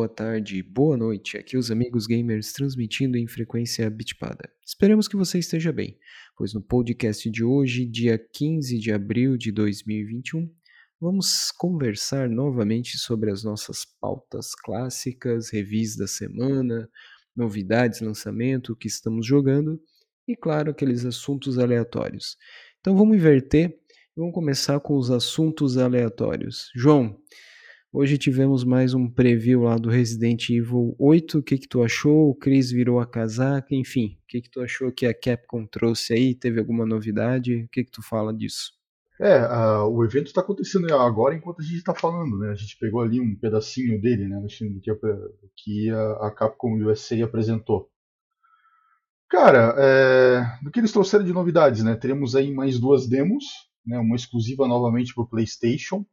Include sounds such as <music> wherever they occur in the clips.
boa tarde, boa noite. Aqui os amigos gamers transmitindo em frequência bitpada. Esperamos que você esteja bem, pois no podcast de hoje, dia 15 de abril de 2021, vamos conversar novamente sobre as nossas pautas clássicas, revis da semana, novidades, lançamento, o que estamos jogando e, claro, aqueles assuntos aleatórios. Então vamos inverter e vamos começar com os assuntos aleatórios. João, hoje tivemos mais um preview lá do Resident Evil 8. O que, que tu achou? O Chris virou a casaca, enfim. O que, que tu achou que a Capcom trouxe aí? Teve alguma novidade? O que, que tu fala disso? É, uh, o evento está acontecendo agora enquanto a gente está falando, né? A gente pegou ali um pedacinho dele, né? Do que, a, a, Capcom USA apresentou. Cara, é, do que eles trouxeram de novidades, né? Teremos aí mais duas demos, né? Uma exclusiva novamente para o PlayStation,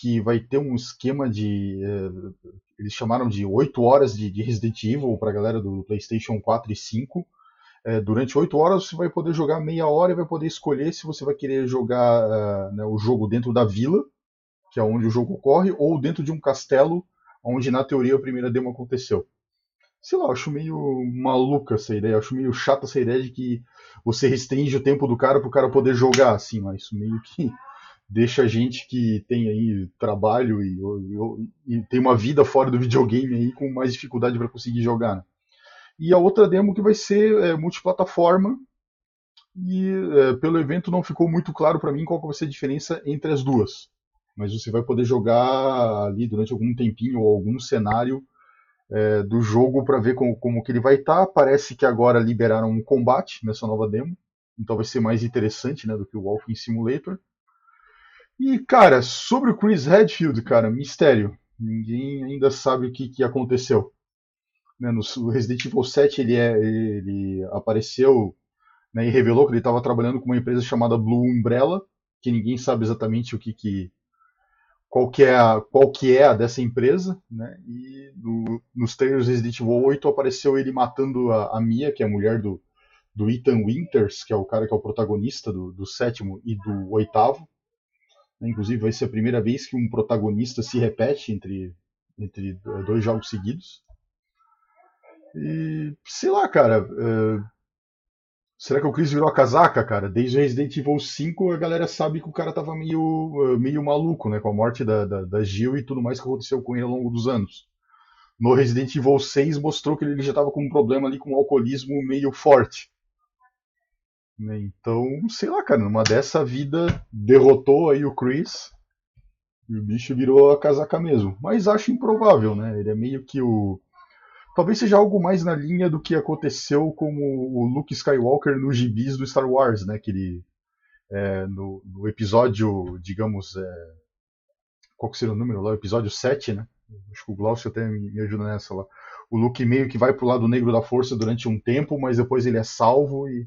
que vai ter um esquema de. É, eles chamaram de 8 horas de, de Resident Evil para a galera do PlayStation 4 e 5 é, durante 8 horas você vai poder jogar meia hora e vai poder escolher se você vai querer jogar uh, né, o jogo dentro da vila, que é onde o jogo ocorre, ou dentro de um castelo, onde na teoria a primeira demo aconteceu. Sei lá, eu acho meio maluca essa ideia, acho meio chata essa ideia de que você restringe o tempo do cara para o cara poder jogar, assim, mas isso meio que deixa a gente que tem aí trabalho e, e, e tem uma vida fora do videogame aí com mais dificuldade para conseguir jogar. Né? E a outra demo que vai ser é, multiplataforma. E é, pelo evento não ficou muito claro para mim qual vai ser a diferença entre as duas. Mas você vai poder jogar ali durante algum tempinho ou algum cenário é, do jogo para ver como, como que ele vai estar. Tá. Parece que agora liberaram um combate nessa nova demo. Então vai ser mais interessante né, do que o Walking Simulator. E, cara, sobre o Chris Redfield, cara, mistério. Ninguém ainda sabe o que, que aconteceu. Né, no Resident Evil 7 ele, é, ele apareceu né, e revelou que ele estava trabalhando com uma empresa chamada Blue Umbrella, que ninguém sabe exatamente o que, que qual que é a, qual que é a dessa empresa, né? E no, nos trailers Resident Evil 8 apareceu ele matando a, a, Mia, que é a mulher do, do Ethan Winters, que é o cara que é o protagonista do, do sétimo e do oitavo. Inclusive vai ser a primeira vez que um protagonista se repete entre, entre dois jogos seguidos. E sei lá, cara. Uh, será que o Chris virou a casaca, cara? Desde o Resident Evil 5 a galera sabe que o cara tava meio, uh, meio maluco, né? Com a morte da, da, da Jill e tudo mais que aconteceu com ele ao longo dos anos. No Resident Evil 6 mostrou que ele já tava com um problema ali com um alcoolismo meio forte. Né? Então, sei lá, cara, numa dessa vida derrotou aí o Chris e o bicho virou a casaca mesmo. Mas acho improvável, né? Ele é meio que o talvez seja algo mais na linha do que aconteceu com o Luke Skywalker nos gibis do Star Wars, né? Que ele, é, no, no, episódio, digamos, é, qual que seria o número lá? O episódio 7, né? Acho que o Glaucio até me, me ajuda nessa lá. O Luke meio que vai pro lado negro da força durante um tempo, mas depois ele é salvo e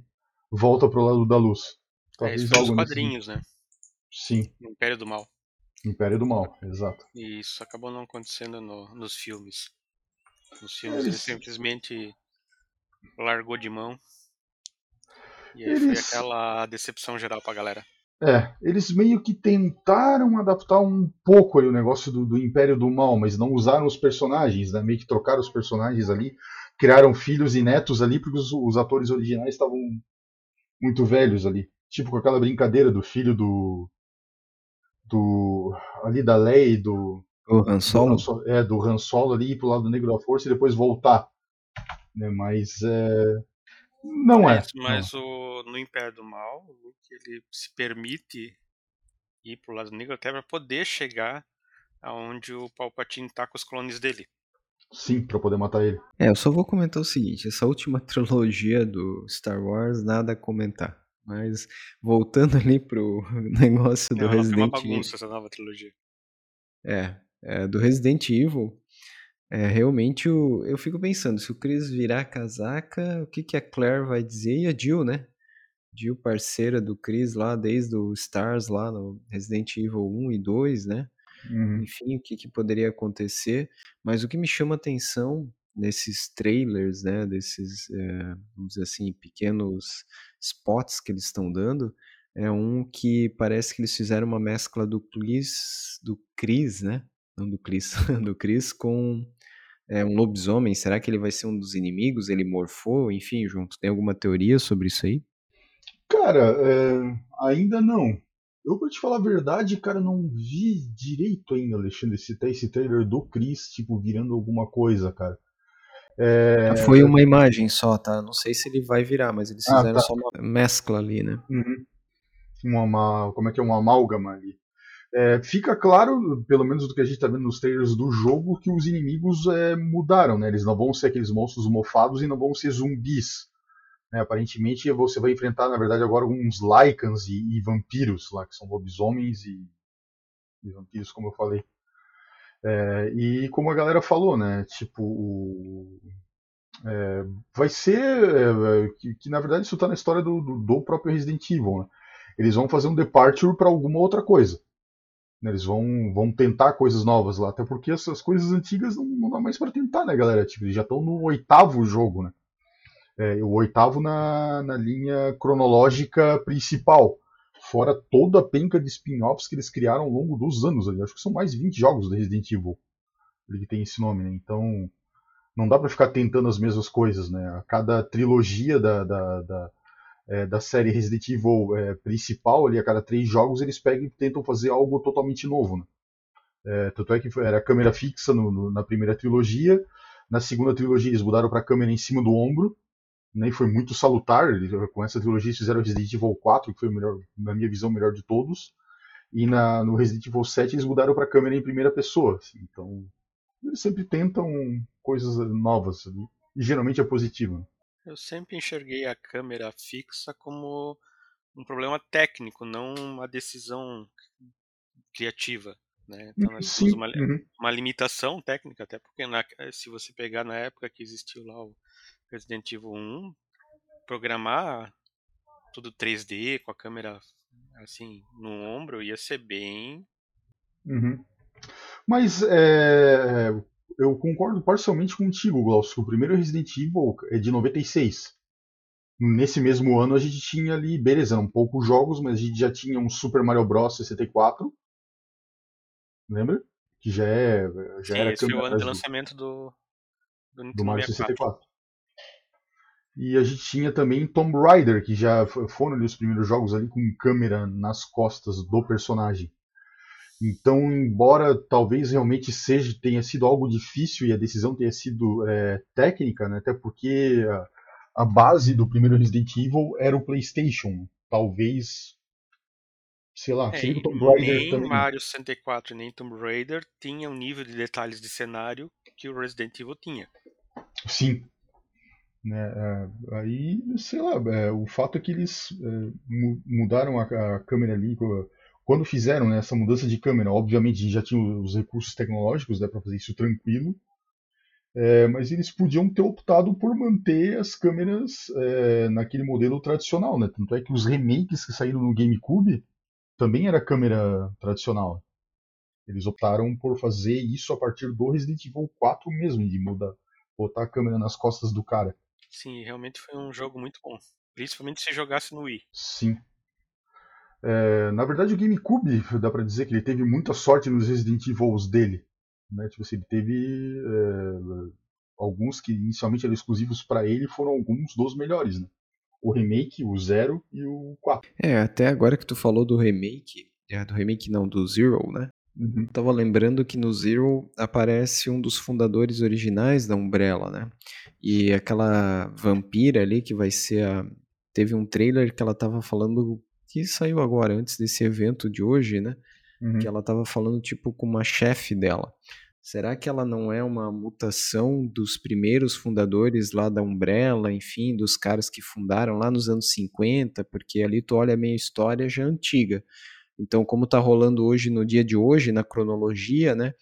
volta pro lado da luz. Talvez é, isso foi nos quadrinhos, nesse... né? Sim. Império do Mal. Império do Mal, exato. E isso acabou não acontecendo no, nos filmes. Nos filmes ele simplesmente largou de mão. E aí eles... foi aquela decepção geral pra galera. É, eles meio que tentaram adaptar um pouco ali o negócio do, do, Império do Mal, mas não usaram os personagens, né? Meio que trocaram os personagens ali, criaram filhos e netos ali, porque os, os atores originais estavam muito velhos ali. Tipo com aquela brincadeira do filho do. do. ali da Lei do. O Han Solo? Do, é, do Han Solo ali ir pro lado negro da força e depois voltar. Né? Mas é, não é. Mas, O, no Império do Mal, o Luke ele se permite ir pro lado negro até para poder chegar aonde o Palpatine tá com os clones dele. Sim, para poder matar ele. É, eu só vou comentar o seguinte: essa última <laughs> trilogia do Star Wars, nada a comentar. Mas voltando ali pro <laughs> negócio do Não, Resident Evil. É uma bagunça essa nova trilogia. É, é, do Resident Evil, é, realmente eu, eu fico pensando, se o Chris virar casaca, o que, que a Claire vai dizer? E a Jill, né? Jill, parceira do Chris lá, desde o Stars lá no Resident Evil 1 e 2, né? Uhum. Enfim, o que, que poderia acontecer. Mas o que me chama atenção nesses trailers, né? Desses, é, vamos dizer assim, pequenos spots que eles estão dando, é um que parece que eles fizeram uma mescla do Chris, do Chris, né? não do Chris, <laughs> do Chris com é um lobisomem, será que ele vai ser um dos inimigos? Ele morfou, enfim, junto. Tem alguma teoria sobre isso aí? Cara, é, ainda não. Eu, pra te falar a verdade, cara, não vi direito ainda, Alexandre, esse, esse trailer do Chris, tipo, virando alguma coisa, cara. É... Foi uma imagem só, tá? Não sei se ele vai virar, mas eles ah, fizeram ah, tá. só uma mescla ali, né? Uhum. Uma, uma, como é que é? Um amálgama ali. É, fica claro, pelo menos do que a gente está vendo nos trailers do jogo, que os inimigos é, mudaram, né? Eles não vão ser aqueles monstros mofados e não vão ser zumbis. Né? Aparentemente você vai enfrentar, na verdade, agora uns Lycans e, e vampiros lá, que são lobisomens e, e vampiros, como eu falei. É, e como a galera falou, né? Tipo, é, vai ser é, que, que, na verdade isso está na história do, do, do, próprio Resident Evil. Né? Eles vão fazer um departure para alguma outra coisa. Né, eles vão, vão tentar coisas novas lá, até porque essas coisas antigas não, não dá mais para tentar, né, galera? Tipo, eles já estão no oitavo jogo, né? É, o oitavo na, na linha cronológica principal. Fora toda a penca de spin-offs que eles criaram ao longo dos anos. Ali. Acho que são mais de 20 jogos do Resident Evil que tem esse nome, né? Então não dá para ficar tentando as mesmas coisas, né? A cada trilogia da, da, da é, da série Resident Evil é, principal, ali a cada três jogos, eles pegam e tentam fazer algo totalmente novo. Né? É, tanto é que era câmera fixa no, no, na primeira trilogia, na segunda trilogia eles mudaram para câmera em cima do ombro, né, foi muito salutar. Com essa trilogia eles fizeram Resident Evil 4, que foi melhor, na minha visão, o melhor de todos. E na, no Resident Evil 7 eles mudaram para a câmera em primeira pessoa. Assim, então, eles sempre tentam coisas novas, e geralmente é positivo. Né? Eu sempre enxerguei a câmera fixa como um problema técnico, não uma decisão criativa. Né? Então, nós Sim. Uma, uhum. uma limitação técnica, até porque na, se você pegar na época que existiu lá o Resident Evil 1, programar tudo 3D com a câmera assim no ombro ia ser bem. Uhum. Mas é, eu concordo parcialmente contigo, Glaucio. O primeiro Resident Evil é de 96. Nesse mesmo ano a gente tinha ali, beleza, eram poucos jogos, mas a gente já tinha um Super Mario Bros 64. Lembra? Que já é. Já Sim, era esse foi o ano de lançamento do, do, do Mario 64. E a gente tinha também Tomb Raider, que já foram ali os primeiros jogos ali com câmera nas costas do personagem. Então, embora talvez realmente seja tenha sido algo difícil e a decisão tenha sido é, técnica, né, até porque a, a, base do primeiro Resident Evil era o PlayStation. Talvez, sei lá, é, o Tomb Raider nem também. Mario 64 nem Tomb Raider tinha um nível de detalhes de cenário que o Resident Evil tinha. Sim. Né, é, aí, sei lá, é, o fato é que eles é, mudaram a, câmera ali quando fizeram né, essa mudança de câmera, obviamente já tinham os recursos tecnológicos né, para fazer isso tranquilo, é, mas eles podiam ter optado por manter as câmeras é, naquele modelo tradicional, né? Tanto é que os remakes que saíram no GameCube também era câmera tradicional. Eles optaram por fazer isso a partir do Resident Evil 4 mesmo, de mudar, botar a câmera nas costas do cara. Sim, realmente foi um jogo muito bom. Principalmente se jogasse no Wii. Sim. É, na verdade, o GameCube, dá para dizer que ele teve muita sorte nos Resident Evil dele. Né? Tipo assim, ele teve é, alguns que inicialmente eram exclusivos para ele, foram alguns dos melhores. Né? O remake, o Zero e o 4. É, até agora que tu falou do remake, é, do remake não, do Zero, né? Uhum. Tava lembrando que no Zero aparece um dos fundadores originais da Umbrella, né? E aquela vampira ali que vai ser a. Teve um trailer que ela tava falando que saiu agora, antes desse evento de hoje, né? Uhum. Que ela tava falando, tipo, com uma chefe dela. Será que ela não é uma mutação dos primeiros fundadores lá da Umbrella, enfim, dos caras que fundaram lá nos anos 50? Porque ali tu olha a minha história já antiga. Então, como tá rolando hoje, no dia de hoje, na cronologia, né?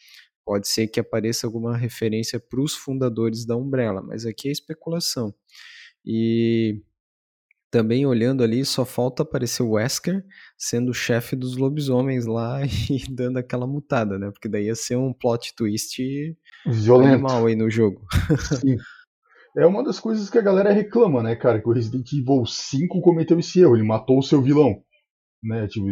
Pode ser que apareça alguma referência para os fundadores da Umbrella, mas aqui é especulação. E também olhando ali, só falta aparecer o Wesker sendo o chefe dos lobisomens lá <laughs> e dando aquela mutada, né? Porque daí ia ser um plot twist Violento. animal aí no jogo. <laughs> Sim. É uma das coisas que a galera reclama, né, cara? Que o Resident Evil 5 cometeu esse erro, ele matou o seu vilão. Né, tipo,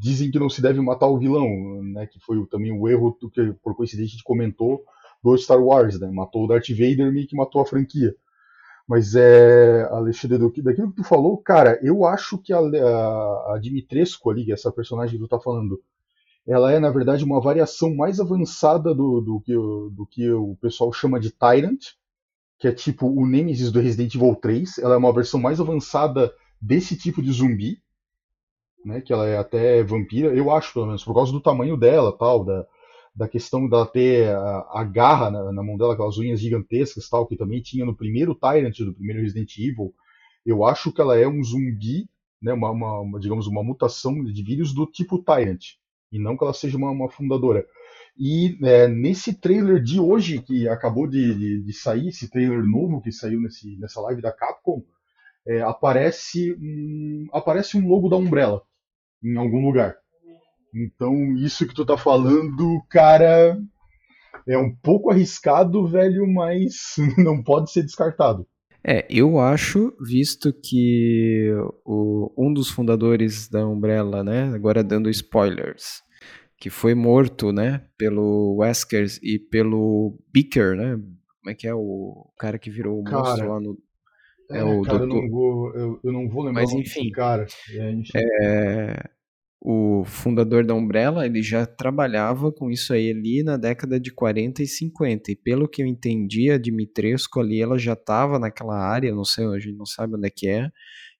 dizem que não se deve matar o vilão, né? Que foi também o erro que, por coincidência, a gente comentou do Star Wars, né? Matou o Darth Vader, meio que matou a franquia. Mas é, Alexandre, daquilo que tu falou, cara, eu acho que a, a, a Dimitrescu ali, essa personagem que tu tá falando, ela é, na verdade, uma variação mais avançada do, do, que, do que o pessoal chama de Tyrant, que é tipo o Nemesis do Resident Evil 3. Ela é uma versão mais avançada desse tipo de zumbi, né, que ela é até vampira, eu acho, pelo menos, por causa do tamanho dela, tal, da, da questão dela ter a, a garra na, na, mão dela, aquelas unhas gigantescas, tal, que também tinha no primeiro Tyrant do primeiro Resident Evil. Eu acho que ela é um zumbi, né, uma, uma, uma digamos, uma mutação de vírus do tipo Tyrant, e não que ela seja uma, uma fundadora. E é, nesse trailer de hoje, que acabou de, de, de, sair, esse trailer novo que saiu nesse, nessa live da Capcom, é, aparece, um, aparece um logo da Umbrella em algum lugar. Então, isso que tu tá falando, cara, é um pouco arriscado, velho, mas <laughs> não pode ser descartado. É, eu acho, visto que o, um dos fundadores da Umbrella, né, agora dando spoilers, que foi morto, né, pelo Weskers e pelo Beaker, né, como é que é o cara que virou o monstro lá no... É, é o cara, doutor... eu, não vou, eu, eu não vou lembrar Mas, enfim, cara. É. É, o fundador da Umbrella, ele já trabalhava com isso aí ali na década de 40 e 50. E pelo que eu entendi, a Dimitrescu ali, ela já estava naquela área, não sei, a gente não sabe onde é que é,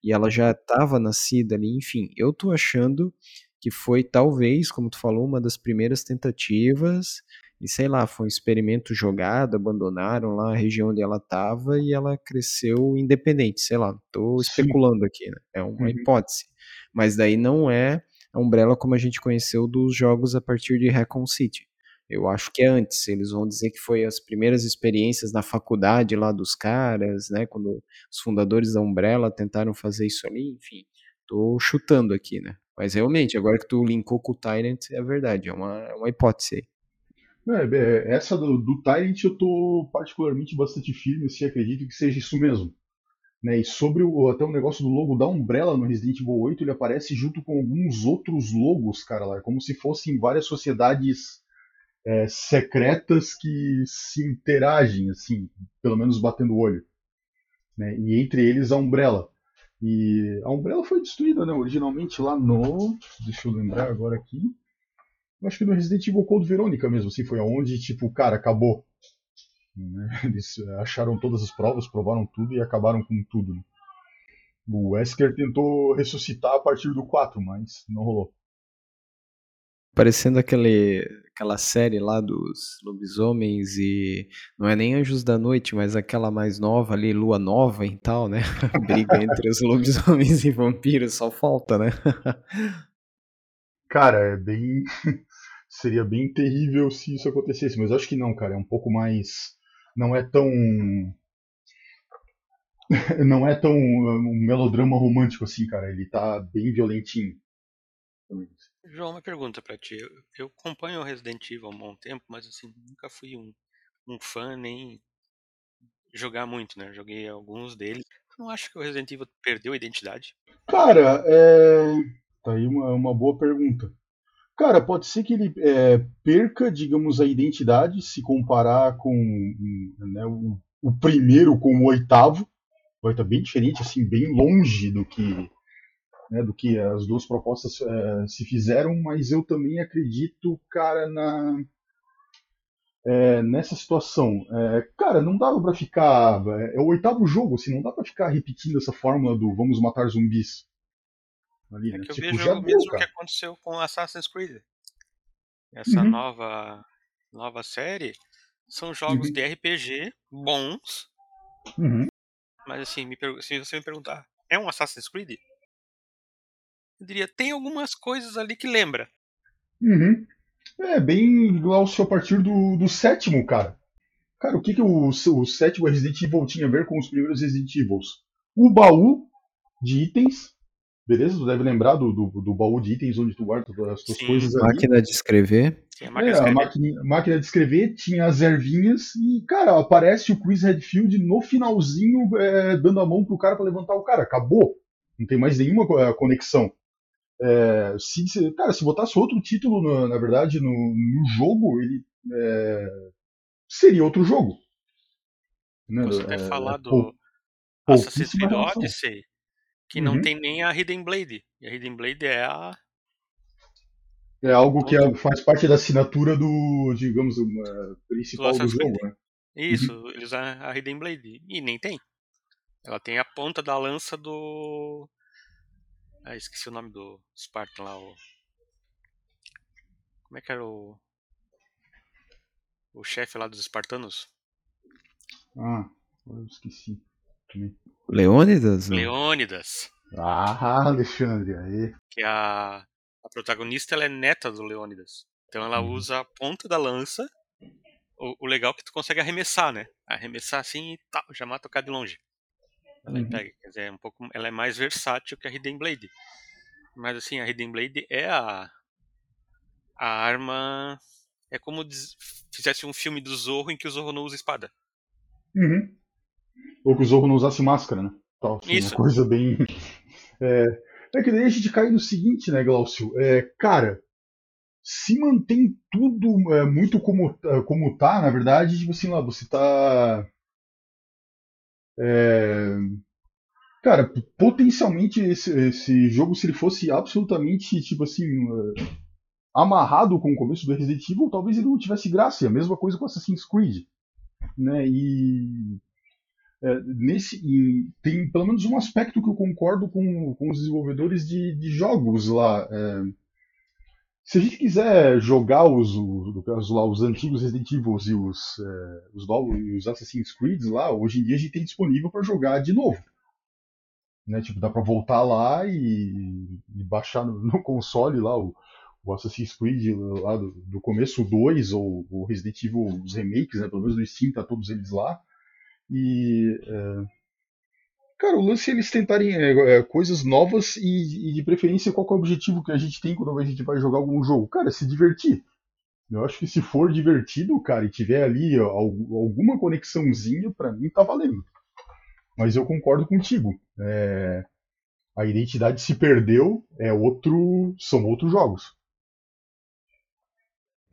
e ela já estava nascida ali, enfim. Eu tô achando que foi talvez, como tu falou, uma das primeiras tentativas, e sei lá, foi um experimento jogado, abandonaram lá a região onde ela estava e ela cresceu independente, sei lá, tô especulando aqui, né? É uma uhum. hipótese. Mas daí não é a Umbrella como a gente conheceu dos jogos a partir de Recon City. Eu acho que é antes. Eles vão dizer que foi as primeiras experiências na faculdade lá dos caras, né? Quando os fundadores da Umbrella tentaram fazer isso ali, enfim. Tô chutando aqui, né? Mas realmente, agora que tu linkou com o Tyrant, é verdade, é uma, é uma hipótese aí. É, é essa do, do Tyrant eu tô particularmente bastante firme, se assim, acredito que seja isso mesmo. Né? E sobre o, até o negócio do logo da Umbrella no Resident Evil 8, ele aparece junto com alguns outros logos, cara, lá, como se fossem várias sociedades é, secretas que se interagem, assim, pelo menos batendo o olho. Né? E entre eles a Umbrella. E a Umbrella foi destruída, né, originalmente lá no. Deixa eu lembrar agora aqui. Eu acho que no Resident Evil Code Verônica mesmo, assim, foi aonde, tipo, cara, acabou. Né? Eles acharam todas as provas, provaram tudo e acabaram com tudo. Né? O Wesker tentou ressuscitar a partir do 4, mas não rolou. Parecendo aquele, aquela série lá dos lobisomens e não é nem Anjos da Noite, mas aquela mais nova ali, Lua Nova e tal, né? <laughs> Briga entre os lobisomens e vampiros, só falta, né? <laughs> Cara, é bem. Seria bem terrível se isso acontecesse, mas acho que não, cara. É um pouco mais não é tão <laughs> não é tão um melodrama romântico assim, cara. Ele tá bem violentinho. João, uma pergunta para ti. Eu, acompanho o Resident Evil há um bom tempo, mas assim, nunca fui um, um fã nem jogar muito, né? Joguei alguns deles. Não acho que o Resident Evil perdeu a identidade? Cara, é. Tá aí uma, uma boa pergunta. Cara, pode ser que ele é, perca, digamos, a identidade se comparar com né, o, o, primeiro com o oitavo. Vai estar bem diferente, assim, bem longe do que, né, do que as duas propostas é, se fizeram, mas eu também acredito, cara, na, é, nessa situação. É, cara, não dava para ficar. É, é, o oitavo jogo, assim, não dá para ficar repetindo essa fórmula do vamos matar zumbis. Ali, é né? que eu tipo, vejo o mesmo que aconteceu com Assassin's Creed. Essa uhum. nova, nova série são jogos uhum. de RPG bons. Uhum. Mas assim, se você me perguntar, é um Assassin's Creed? Eu diria, tem algumas coisas ali que lembra. Uhum. É bem igual se a partir do, do sétimo, cara. Cara, o que, que o, o sétimo Resident Evil tinha a ver com os primeiros Resident Evils? O baú de itens Beleza? Tu deve lembrar do, do, do, baú de itens onde tu guarda as tuas Sim. coisas ali. Máquina de escrever. Sim, a máquina, é, de escrever. A máquina, máquina de escrever tinha as ervinhas e, cara, aparece o Chris Redfield no finalzinho é, dando a mão pro cara para levantar o cara. Acabou. Não tem mais nenhuma é, conexão. É, se, cara, se botasse outro título, na, na verdade, no, no jogo, ele. É, seria outro jogo. Né? Você ter é, falado do Assassin's Creed Odyssey, que uhum. não tem nem a Hidden Blade. E a Hidden Blade é a. É algo que é, faz parte da assinatura do, digamos, uma, principal do, do jogo, né? Isso, uhum. eles a, a Hidden Blade. E nem tem. Ela tem a ponta da lança do. Ah, esqueci o nome do Spartan lá. O... Como é que era o. O chefe lá dos espartanos? Ah, eu esqueci. Leônidas? Leônidas. Ah, Alexandre, aí. Que a, a protagonista ela é neta do Leônidas. Então ela uhum. usa a ponta da lança. O, o, legal é que tu consegue arremessar, né? Arremessar assim e tal, já mata o cara de longe. Ela uhum. pega, quer dizer, é um pouco, ela é mais versátil que a Hidden Blade. Mas assim, a Hidden Blade é a, a arma. É como diz, fizesse um filme do Zorro em que o Zorro não usa espada. Uhum. Ou que o Zorro não usasse máscara, né? Tal, assim, Isso. Uma coisa bem. <laughs> É, é que daí a gente cai no seguinte, né, Glaucio? É, cara, se mantém tudo é, muito como, é, como tá, na verdade, tipo assim, lá, você tá. É, cara, potencialmente esse, esse jogo, se ele fosse absolutamente, tipo assim, é, amarrado com o começo do Resident Evil, talvez ele não tivesse graça. E a mesma coisa com Assassin's Creed. Né? E é, tem pelo menos um aspecto que eu concordo com, com os desenvolvedores de, de jogos lá. É, se a gente quiser jogar os, os, lá, os antigos Resident Evil e os, é, os, os Assassin's Creed lá, hoje em dia a gente tem disponível para jogar de novo. Né? Tipo, dá para voltar lá e, e baixar no, no, console lá o, o Assassin's Creed lá do, do começo, o 2, ou o Resident Evil, os remakes, né? pelo menos no Steam tá todos eles lá. E. É... Cara, o lance é eles tentarem é, é, coisas novas e, e, de preferência, qual é o objetivo que a gente tem quando a gente vai jogar algum jogo? Cara, se divertir. Eu acho que se for divertido, cara, e tiver ali ó, alguma conexãozinha, para mim tá valendo. Mas eu concordo contigo. É... A identidade se perdeu, é outro, são outros jogos.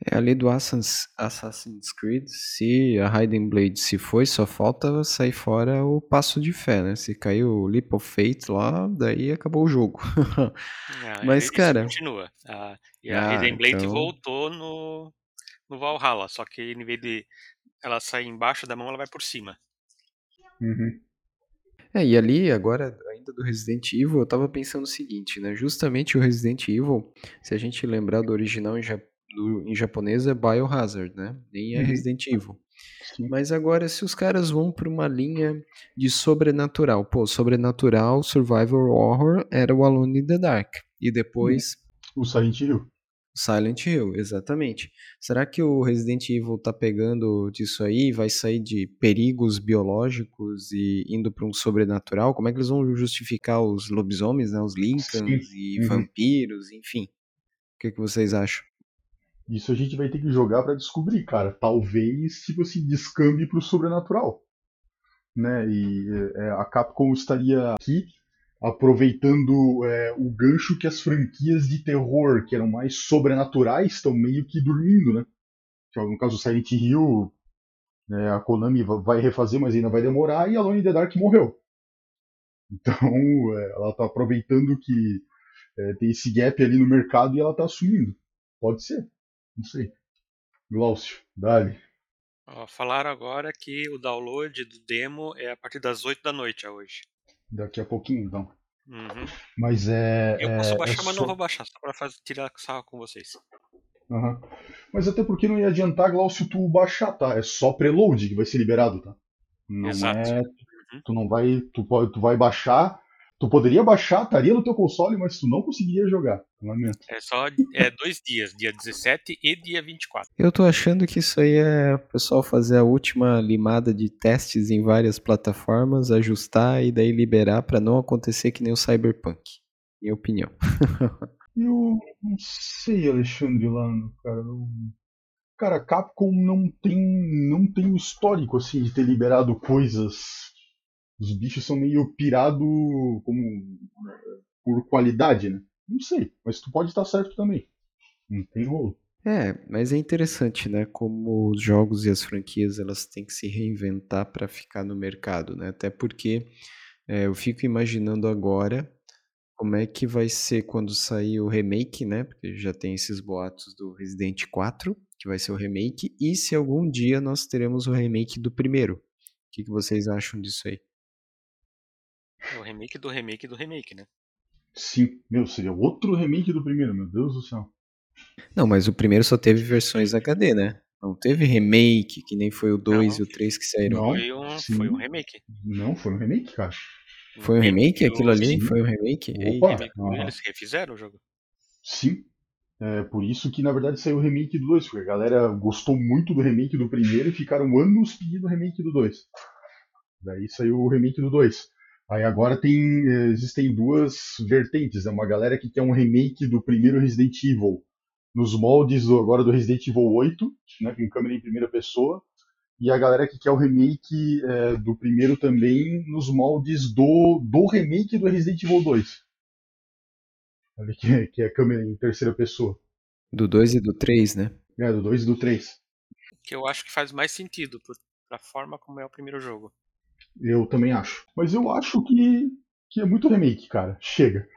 É ali do Assassin's Creed, se a Hidden Blade se foi, só falta sair fora o passo de fé, né? Se caiu o Leap of Faith lá, daí acabou o jogo. <laughs> Ah, Mas, cara. continua. Ah, e a ah, Hidden Blade então... voltou no, no Valhalla, só que em vez de ela sair embaixo da mão, ela vai por cima. Uhum. É, e ali, agora, ainda do Resident Evil, eu tava pensando o seguinte, né? Justamente o Resident Evil, se a gente lembrar do original em japonês, do, em japonês é Biohazard, né? Nem é uhum. Resident Evil. Sim. Mas agora, se os caras vão para uma linha de sobrenatural, pô, sobrenatural, survival horror era o Alone in the Dark. E depois. O Silent Hill. Silent Hill, exatamente. Será que o Resident Evil tá pegando disso aí, vai sair de perigos biológicos e indo para um sobrenatural? Como é que eles vão justificar os lobisomens, né, os Lincolns Sim. e uhum. vampiros, enfim? O que, que vocês acham? Isso a gente vai ter que jogar para descobrir, cara. Talvez, tipo assim, descambe pro sobrenatural. Né? E é, a Capcom estaria aqui aproveitando é, o gancho que as franquias de terror, que eram mais sobrenaturais, estão meio que dormindo, né? No caso do Silent Hill, né, a Konami vai refazer, mas ainda vai demorar, e a Alone in the Dark morreu. Então, <laughs> é, ela está aproveitando que é, tem esse gap ali no mercado e ela está assumindo. Pode ser. Não sei. Glaucio, dali. falaram agora que o download do demo é a partir das 8 da noite hoje. Daqui a pouquinho, então. Uhum. Mas é. Eu posso é, baixar, é mas só... não vou baixar, só pra fazer, tirar sarro com vocês. Uhum. Mas até porque não ia adiantar, Glaucio, tu baixar, tá? É só preload que vai ser liberado, tá? Não Exato. é. Uhum. Tu não vai. Tu, tu vai baixar Tu poderia baixar, estaria no teu console, mas tu não conseguiria jogar. Lamento. É só é, dois dias, dia 17 e dia 24. Eu tô achando que isso aí é o pessoal fazer a última limada de testes em várias plataformas, ajustar e daí liberar para não acontecer que nem o Cyberpunk. Minha opinião. <laughs> Eu não sei, Alexandre Lano, cara. Eu... Cara, Capcom não tem, não tem o histórico assim de ter liberado coisas os bichos são meio pirado como por qualidade, né? Não sei, mas tu pode estar certo também. Não tem rolo. É, mas é interessante, né, como os jogos e as franquias elas têm que se reinventar para ficar no mercado, né? Até porque é, eu fico imaginando agora como é que vai ser quando sair o remake, né? Porque já tem esses boatos do Resident 4, que vai ser o remake, e se algum dia nós teremos o remake do primeiro. O que, que vocês acham disso aí? É o remake do remake do remake, né? Sim, meu, seria outro remake do primeiro, meu Deus do céu. Não, mas o primeiro só teve versões HD, né? Não teve remake, que nem foi o 2 e o 3 que saíram. Não, foi um, foi um remake. Não, foi um remake, cara. Foi um remake aquilo ali? Sim. Foi um remake? Opa, Eles refizeram o jogo. Sim. É por isso que na verdade saiu o remake do 2, porque a galera gostou muito do remake do primeiro e ficaram anos pedindo o remake do 2. Daí saiu o remake do 2. Aí agora tem, é, existem duas vertentes. É uma galera que quer um remake do primeiro Resident Evil nos moldes do, agora do Resident Evil 8, né, com câmera em primeira pessoa, e a galera que quer o remake é, do primeiro também nos moldes do, do remake do Resident Evil 2. Que é, que é a câmera em terceira pessoa. Do 2 e do 3, né? É, do 2 e do 3. Que eu acho que faz mais sentido pra forma como é o primeiro jogo. Eu também acho. Mas eu acho que, que é muito remake, cara. Chega.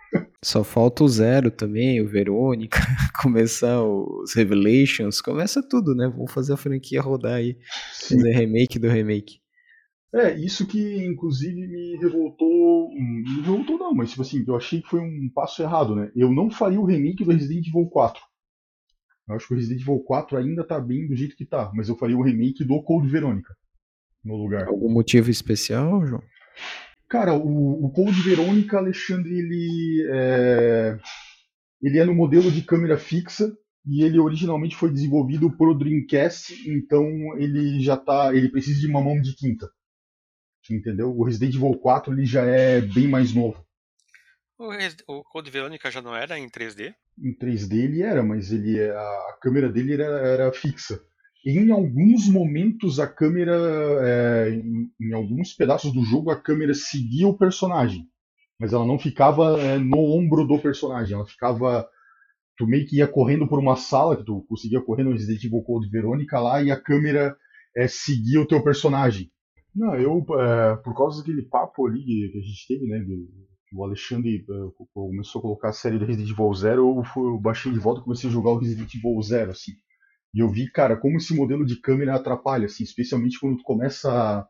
Só falta o Zero também, o Verônica, <laughs> começar os Revelations, começa tudo, né? Vamos fazer a franquia rodar aí, Sim. fazer remake do remake. É, isso que inclusive me revoltou. Me revoltou não, mas tipo assim, eu achei que foi um passo errado, né? Eu não faria o remake do Resident Evil 4. Eu acho que o Resident Evil 4 ainda tá bem do jeito que tá, mas eu faria o remake do Code Verônica no lugar. Algum motivo especial, João? Cara, o, o Code Verônica, Alexandre, ele é, ele é no modelo de câmera fixa e ele originalmente foi desenvolvido por o Dreamcast, então ele já tá, ele precisa de uma mão de tinta. Entendeu? O Resident Evil 4 ele já é bem mais novo. O, Code Verônica já não era em 3D? Em 3D ele era, mas ele a, a câmera dele era, era fixa em alguns momentos a câmera, é, em, em, alguns pedaços do jogo, a câmera seguia o personagem, mas ela não ficava é, no ombro do personagem, ela ficava. Tu meio que ia correndo por uma sala, que tu conseguia correr no Resident Evil Code Verônica lá, e a câmera é, seguia o teu personagem. Não, eu, é, por causa daquele papo ali que a gente teve, né, do, o Alexandre é, começou a colocar a série do Resident Evil Zero, eu, eu baixei de volta e comecei a jogar o Resident Evil Zero, assim. E eu vi, cara, como esse modelo de câmera atrapalha, assim, especialmente quando tu começa a,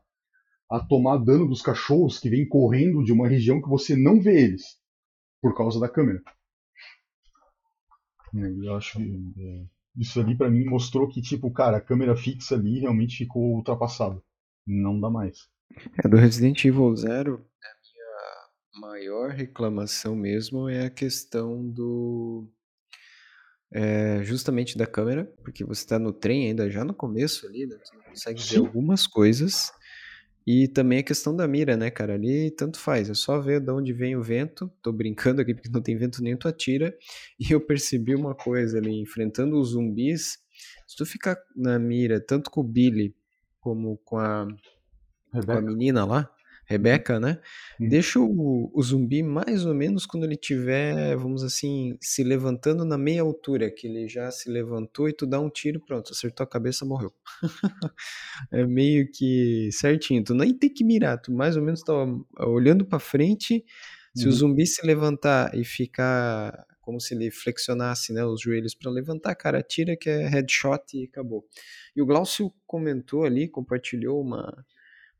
a tomar dano dos cachorros que vêm correndo de uma região que você não vê eles, por causa da câmera. Eu acho que é, isso ali para mim mostrou que, tipo, cara, a câmera fixa ali realmente ficou ultrapassada. Não dá mais. É, do Resident Evil Zero, a minha maior reclamação mesmo é a questão do é, justamente da câmera, porque você está no trem ainda já no começo ali, né? Você consegue ver algumas coisas. E também a questão da mira, né, cara? Ali tanto faz, é só ver de onde vem o vento. Tô brincando aqui porque não tem vento nem tu atira. <laughs> E eu percebi uma coisa ali, enfrentando os zumbis, se tu ficar na mira, tanto com o Billy como com a, com a menina lá, Rebeca, né? Hum. Deixa o, o, zumbi mais ou menos quando ele tiver, vamos assim, se levantando na meia altura, que ele já se levantou e tu dá um tiro, pronto, acertou a cabeça, morreu. <laughs> é meio que certinho, tu nem tem que mirar, tu mais ou menos tá olhando para frente, se uhum. o zumbi se levantar e ficar como se ele flexionasse né, os joelhos para levantar, cara, tira que é headshot e acabou. E o Glaucio comentou ali, compartilhou uma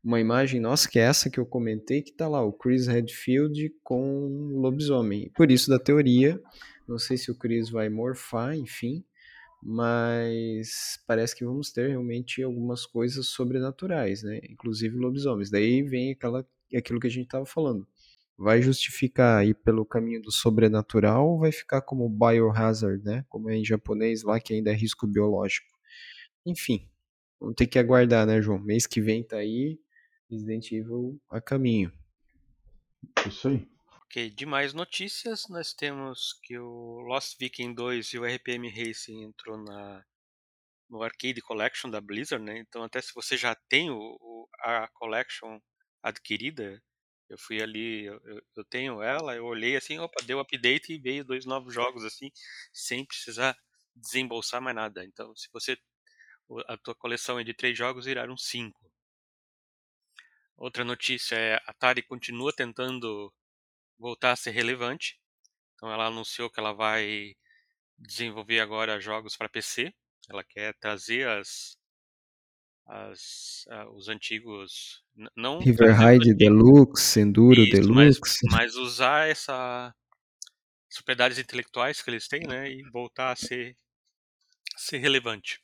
uma imagem nossa, que é essa que eu comentei, que tá lá, o Chris Redfield com lobisomem. Por isso da teoria, não sei se o Chris vai morfar, enfim, mas parece que vamos ter realmente algumas coisas sobrenaturais, né? Inclusive lobisomens. Daí vem aquela, aquilo que a gente estava falando. Vai justificar ir pelo caminho do sobrenatural ou vai ficar como biohazard, né? Como é em japonês lá, que ainda é risco biológico. Enfim, vamos ter que aguardar, né, João? Mês que vem tá aí, Resident Evil a caminho. Isso aí. Ok, de mais notícias, nós temos que o Lost Viking 2 e o RPM Racing entrou na no Arcade Collection da Blizzard, né? Então até se você já tem o, o a Collection adquirida, eu fui ali, eu, eu, tenho ela, eu olhei assim, opa, deu update e veio dois novos jogos assim, sem precisar desembolsar mais nada. Então, se você a tua coleção é de três jogos, viraram cinco. Outra notícia é a Atari continua tentando voltar a ser relevante. Então ela anunciou que ela vai desenvolver agora jogos para PC. Ela quer trazer as, as uh, os antigos não Riverhide Deluxe, Enduro Isso, Deluxe, mas, <laughs> mas, usar essa propriedades intelectuais que eles têm, né, e voltar a ser ser relevante.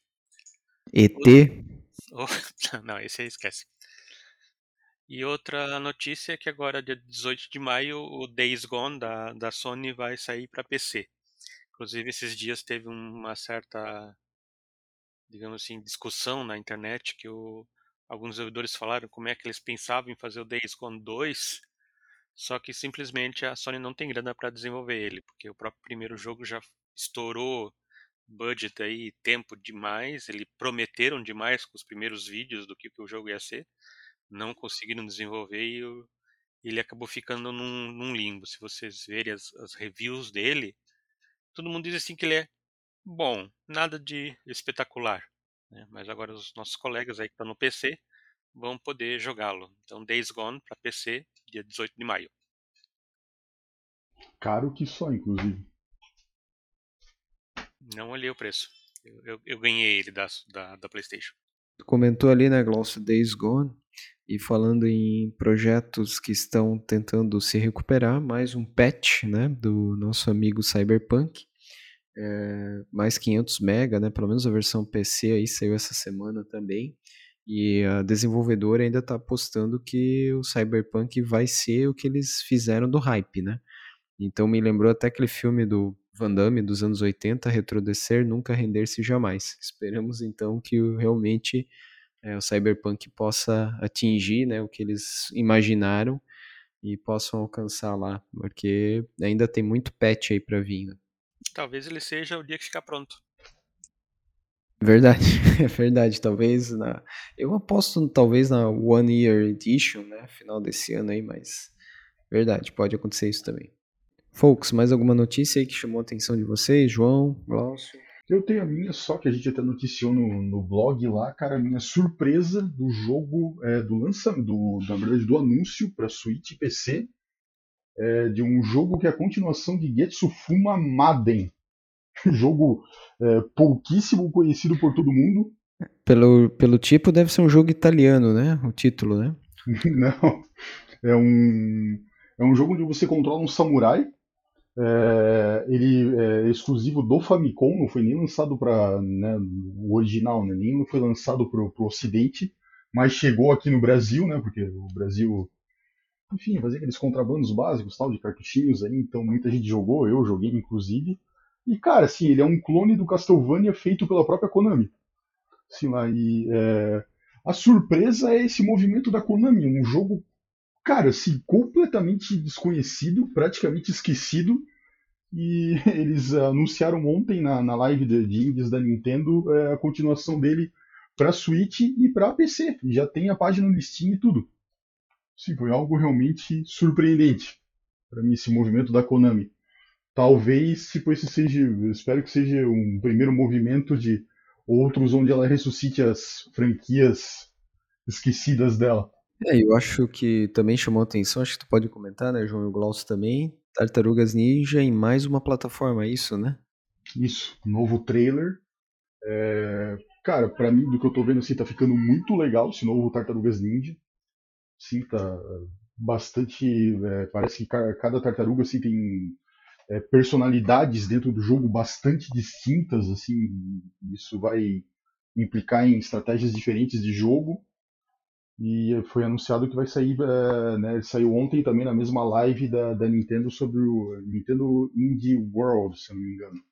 ET? <laughs> não, esse aí esquece. E outra notícia é que agora, dia 18 de maio, o Days Gone da, da Sony vai sair para PC. Inclusive, esses dias teve uma certa, digamos assim, discussão na internet que o, alguns desenvolvedores falaram como é que eles pensavam em fazer o Days Gone 2, só que simplesmente a Sony não tem grana para desenvolver ele, porque o próprio primeiro jogo já estourou budget aí, tempo demais, eles prometeram demais com os primeiros vídeos do que, que o jogo ia ser não conseguiram desenvolver e ele acabou ficando num, num, limbo. Se vocês verem as, as, reviews dele, todo mundo diz assim que ele é bom, nada de espetacular. Né? Mas agora os nossos colegas aí que estão no PC vão poder jogá-lo. Então Days Gone para PC, dia 18 de maio. Caro que só, inclusive. Não olhei o preço. Eu, eu, eu ganhei ele da, da, da PlayStation. Comentou ali, né, Glaucio, Days Gone. E falando em projetos que estão tentando se recuperar, mais um patch né, do nosso amigo Cyberpunk. É, mais 500 MB, né, pelo menos a versão PC aí saiu essa semana também. E a desenvolvedora ainda está apostando que o Cyberpunk vai ser o que eles fizeram do hype, né? Então me lembrou até aquele filme do Van Damme dos anos 80, Retrodecer, Nunca Render-se Jamais. Esperamos então que realmente é, o Cyberpunk possa atingir né, o que eles imaginaram e possam alcançar lá, porque ainda tem muito patch aí para vir. Né? Talvez ele seja o dia que ficar pronto. Verdade, <laughs> é verdade. Talvez na. Eu aposto talvez na One Year Edition, né? Final desse ano aí, mas. Verdade, pode acontecer isso também. Folks, mais alguma notícia aí que chamou a atenção de vocês? João, Glaucio? Eu tenho a minha, só que a gente até noticiou no, no blog lá, cara, a minha surpresa do jogo, é, do lançamento, do, na verdade, do anúncio para Switch e PC, é, de um jogo que é a continuação de Getsufuma Maden. <laughs> jogo é, pouquíssimo conhecido por todo mundo. Pelo, pelo tipo, deve ser um jogo italiano, né? O título, né? <laughs> Não. É um, é um jogo onde você controla um samurai é, ele é exclusivo do Famicom, não foi nem lançado para né, o original, né, nem foi lançado para o Ocidente, mas chegou aqui no Brasil, né, porque o Brasil, enfim, fazia aqueles contrabandos básicos, tal, de cartuchinhos aí, então muita gente jogou, eu joguei inclusive. E cara, assim, ele é um clone do Castlevania feito pela própria Konami. Assim, lá, e é, a surpresa é esse movimento da Konami, um jogo cara, assim, completamente desconhecido, praticamente esquecido. E <laughs> eles anunciaram ontem na, na live de, de indies da Nintendo é, a continuação dele para Switch e para PC. Já tem a página no Steam e tudo. Sim, foi algo realmente surpreendente para mim esse movimento da Konami. Talvez, tipo, esse seja, espero que seja um primeiro movimento de outros onde ela ressuscite as franquias esquecidas dela. É, eu acho que também chamou atenção, acho que tu pode comentar, né, João e o Glaucio também, Tartarugas Ninja em mais uma plataforma, é isso, né? Isso, novo trailer. É... Cara, para mim, do que eu tô vendo, assim, tá ficando muito legal esse novo Tartarugas Ninja. Sim, tá bastante. É, parece que cada tartaruga assim, tem é, personalidades dentro do jogo bastante distintas. assim Isso vai implicar em estratégias diferentes de jogo. E foi anunciado que vai sair, uh, né, saiu ontem também na mesma live da, da Nintendo sobre o Nintendo Indie World, se eu não me engano.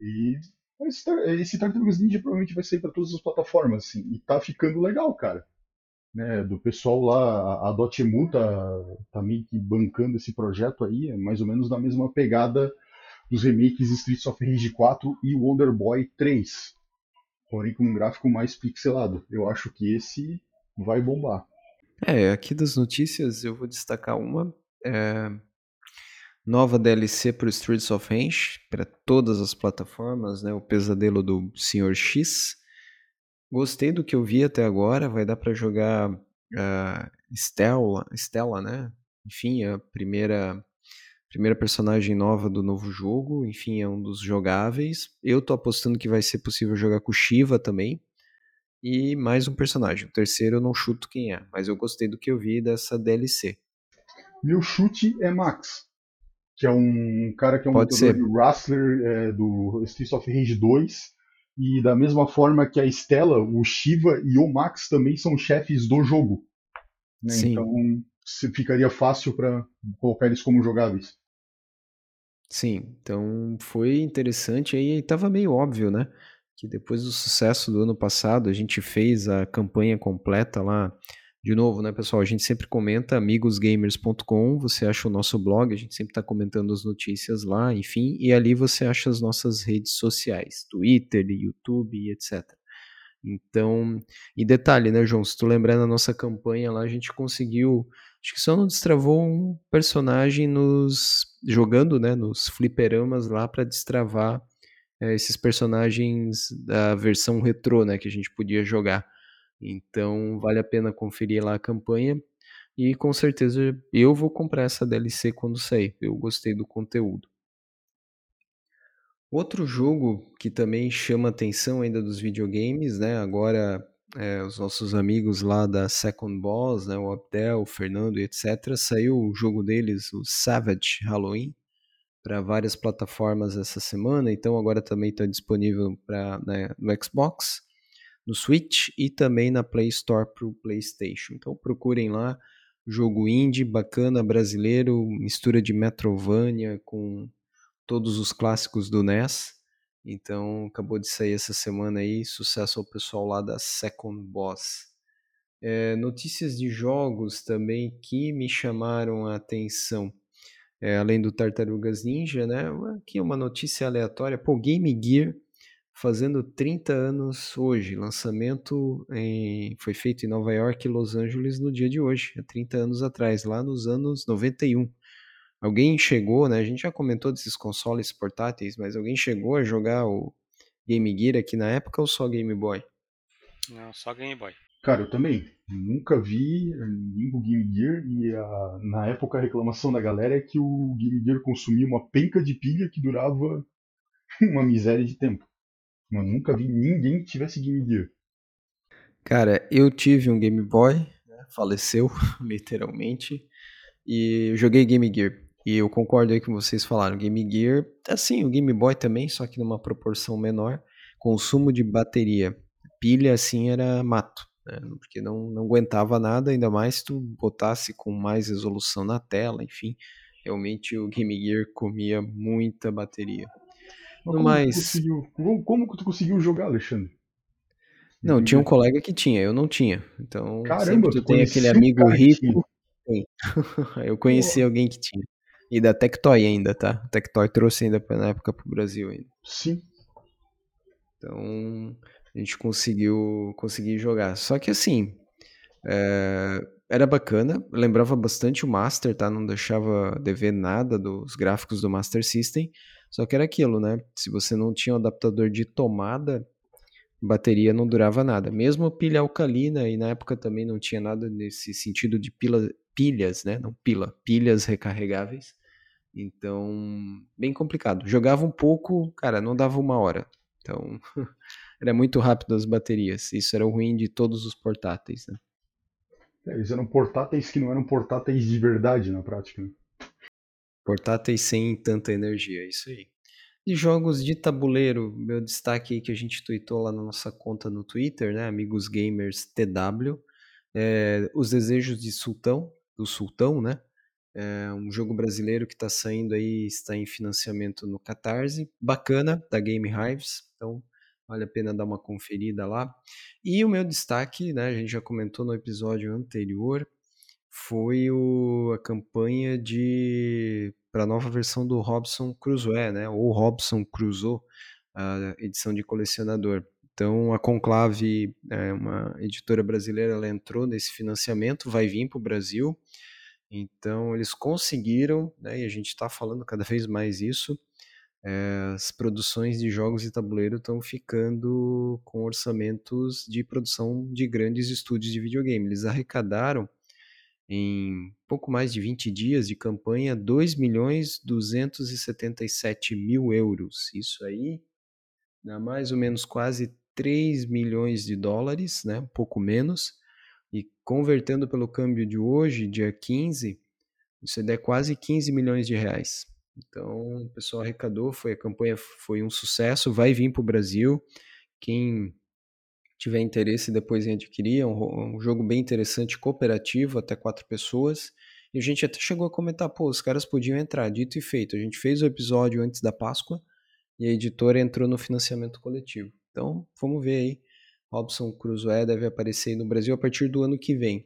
E esse, esse Tartarugas Ninja provavelmente vai sair para todas as plataformas, assim, e tá ficando legal, cara. Né, do pessoal lá, a Dotemu tá, tá meio que bancando esse projeto aí, é mais ou menos na mesma pegada dos remakes Streets of Rage 4 e Wonder Boy 3 porém com um gráfico mais pixelado. Eu acho que esse vai bombar. É, aqui das notícias eu vou destacar uma. É... Nova DLC para Streets of Rage, para todas as plataformas, né? O pesadelo do Sr. X. Gostei do que eu vi até agora, vai dar para jogar uh, Stella, Stella, né? Enfim, a primeira primeira personagem nova do novo jogo, enfim, é um dos jogáveis. Eu tô apostando que vai ser possível jogar com Shiva também. E mais um personagem. O terceiro eu não chuto quem é, mas eu gostei do que eu vi dessa DLC. Meu chute é Max, que é um cara que é um Pode ser. de Wrestler é, do Streets of Rage 2. E da mesma forma que a Stella, o Shiva e o Max também são chefes do jogo. Né? Então ficaria fácil para colocar eles como jogáveis. Sim, então foi interessante aí, estava meio óbvio, né? Que depois do sucesso do ano passado, a gente fez a campanha completa lá. De novo, né, pessoal? A gente sempre comenta amigosgamers.com, você acha o nosso blog, a gente sempre está comentando as notícias lá, enfim, e ali você acha as nossas redes sociais, Twitter, YouTube etc. Então, e detalhe, né, João? Se tu lembrar na nossa campanha lá, a gente conseguiu Acho que só não destravou um personagem nos jogando, né, nos fliperamas lá para destravar é, esses personagens da versão retrô, né, que a gente podia jogar. Então vale a pena conferir lá a campanha e com certeza eu vou comprar essa DLC quando sair. Eu gostei do conteúdo. Outro jogo que também chama atenção ainda dos videogames, né? Agora é, os nossos amigos lá da Second Boss, né, o Abdel, o Fernando e etc. Saiu o jogo deles, o Savage Halloween, para várias plataformas essa semana, então agora também está disponível pra, né, no Xbox, no Switch e também na Play Store para o PlayStation. Então procurem lá, jogo indie, bacana, brasileiro, mistura de Metrovania com todos os clássicos do NES. Então, acabou de sair essa semana aí, sucesso ao pessoal lá da Second Boss. É, notícias de jogos também que me chamaram a atenção. É, além do Tartarugas Ninja, né? Aqui uma notícia aleatória. Pô, Game Gear fazendo 30 anos hoje. Lançamento em, foi feito em Nova York e Los Angeles no dia de hoje, há 30 anos atrás, lá nos anos 91. Alguém chegou, né? A gente já comentou desses consoles portáteis, mas alguém chegou a jogar o Game Gear aqui na época ou só Game Boy? Não, só Game Boy. Cara, eu também. Nunca vi ninguém com Game Gear e a, na época a reclamação da galera é que o Game Gear consumia uma penca de pilha que durava <laughs> uma miséria de tempo. Eu nunca vi ninguém que tivesse Game Gear. Cara, eu tive um Game Boy, né, faleceu <laughs> literalmente, e joguei Game Gear. E eu concordo aí com vocês falaram. Game Gear, assim, o Game Boy também, só que numa proporção menor. Consumo de bateria. Pilha, assim, era mato. Né? Porque não, não aguentava nada, ainda mais se tu botasse com mais resolução na tela, enfim. Realmente o Game Gear comia muita bateria. Mas como, mais... como, como tu conseguiu jogar, Alexandre? Não, tinha um colega que tinha, eu não tinha. Então, Caramba, sempre tu tem aquele amigo rico. eu conheci Pô. alguém que tinha. E da Tectoy ainda, tá? A Tectoy trouxe ainda na época pro Brasil ainda. Sim. Então, a gente conseguiu conseguir jogar. Só que assim, é, era bacana, lembrava bastante o Master, tá? Não deixava dever nada dos gráficos do Master System. Só que era aquilo, né? Se você não tinha um adaptador de tomada, bateria não durava nada. Mesmo pilha alcalina, e na época também não tinha nada nesse sentido de pila, pilhas, né? Não pila, pilhas recarregáveis. Então, bem complicado. Jogava um pouco, cara, não dava uma hora. Então, <laughs> era muito rápido as baterias. Isso era o ruim de todos os portáteis, né? É, eles eram portáteis que não eram portáteis de verdade na prática. Né? Portáteis sem tanta energia, é isso aí. E jogos de tabuleiro, meu destaque aí que a gente tweetou lá na nossa conta no Twitter, né? Amigos Gamers TW. É, os Desejos de Sultão, do Sultão, né? É um jogo brasileiro que está saindo aí, está em financiamento no Catarse. Bacana, da Game Hives. Então, vale a pena dar uma conferida lá. E o meu destaque, né, a gente já comentou no episódio anterior, foi o, a campanha de para a nova versão do Robson Crusoe, né, ou Robson Crusoe, a edição de colecionador. Então, a Conclave, é uma editora brasileira, ela entrou nesse financiamento, vai vir para o Brasil. Então eles conseguiram, né, e a gente está falando cada vez mais isso, é, as produções de jogos de tabuleiro estão ficando com orçamentos de produção de grandes estúdios de videogame. Eles arrecadaram em pouco mais de 20 dias de campanha 2 milhões 277 mil euros. Isso aí dá mais ou menos quase 3 milhões de dólares, né? um pouco menos. E convertendo pelo câmbio de hoje, dia 15, isso dá quase 15 milhões de reais. Então, o pessoal arrecadou, foi a campanha foi um sucesso, vai vir para o Brasil. Quem tiver interesse depois em adquirir, é um, um, jogo bem interessante, cooperativo, até quatro pessoas. E a gente até chegou a comentar, pô, os caras podiam entrar, dito e feito. A gente fez o episódio antes da Páscoa e a editora entrou no financiamento coletivo. Então, vamos ver aí. Robson Crusoe deve aparecer no Brasil a partir do ano que vem.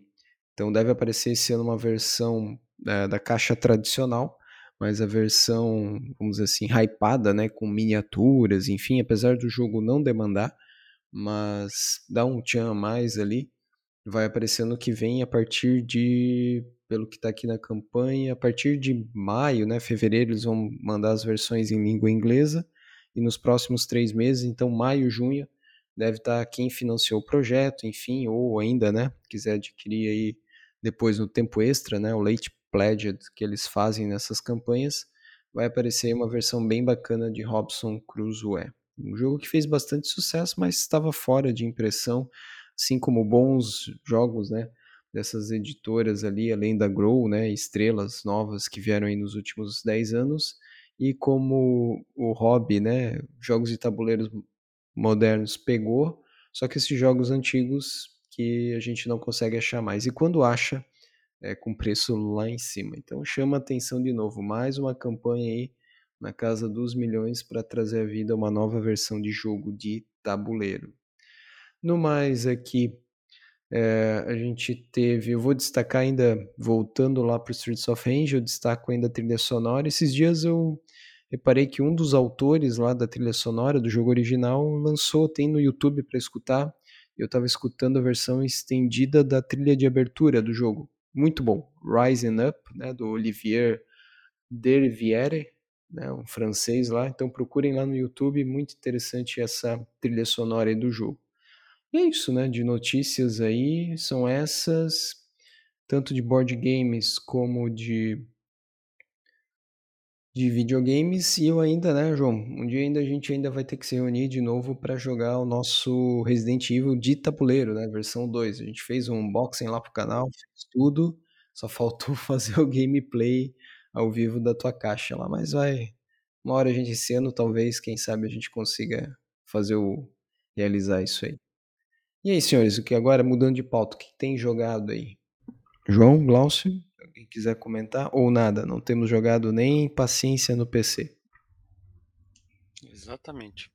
Então, deve aparecer esse ano uma versão é, da caixa tradicional, mas a versão, vamos dizer assim, hypada, né, com miniaturas, enfim, apesar do jogo não demandar, mas dá um tchan a mais ali, vai aparecer no que vem a partir de, pelo que está aqui na campanha, a partir de maio, né, fevereiro, eles vão mandar as versões em língua inglesa, e nos próximos três meses, então maio, junho, deve estar tá quem financiou o projeto, enfim, ou ainda, né, quiser adquirir aí depois no tempo extra, né, o late pledged que eles fazem nessas campanhas, vai aparecer uma versão bem bacana de Robson Crusoe. Um jogo que fez bastante sucesso, mas estava fora de impressão, assim como bons jogos, né, dessas editoras ali, além da Grow, né, estrelas novas que vieram aí nos últimos 10 anos, e como o hobby, né, jogos de tabuleiros modernos pegou, só que esses jogos antigos que a gente não consegue achar mais. E quando acha, é, com preço lá em cima. Então chama atenção de novo, mais uma campanha aí na casa dos milhões para trazer à vida uma nova versão de jogo de tabuleiro. No mais aqui, é, a gente teve, eu vou destacar ainda, voltando lá para o Streets of Rage, eu destaco ainda a trilha sonora. Esses dias eu reparei que um dos autores lá da trilha sonora do jogo original lançou, tem no YouTube para escutar. Eu estava escutando a versão estendida da trilha de abertura do jogo muito bom. Rising Up, né, do Olivier Derviere, né, um francês lá. Então procurem lá no YouTube, muito interessante essa trilha sonora do jogo. E é isso, né, de notícias aí, são essas, tanto de board games como de de videogames e eu ainda, né, João? Um dia ainda a gente ainda vai ter que se reunir de novo para jogar o nosso Resident Evil de tabuleiro, né, versão 2. A gente fez um unboxing lá pro canal, fez tudo, só faltou <laughs> fazer o gameplay ao vivo da tua caixa lá, mas vai uma hora a gente esse ano talvez, quem sabe a gente consiga fazer o realizar isso aí. E aí, senhores, o que agora mudando de pauta, o que tem jogado aí? João, Glaucio? Quiser comentar, ou nada, não temos jogado nem paciência no PC. Exatamente.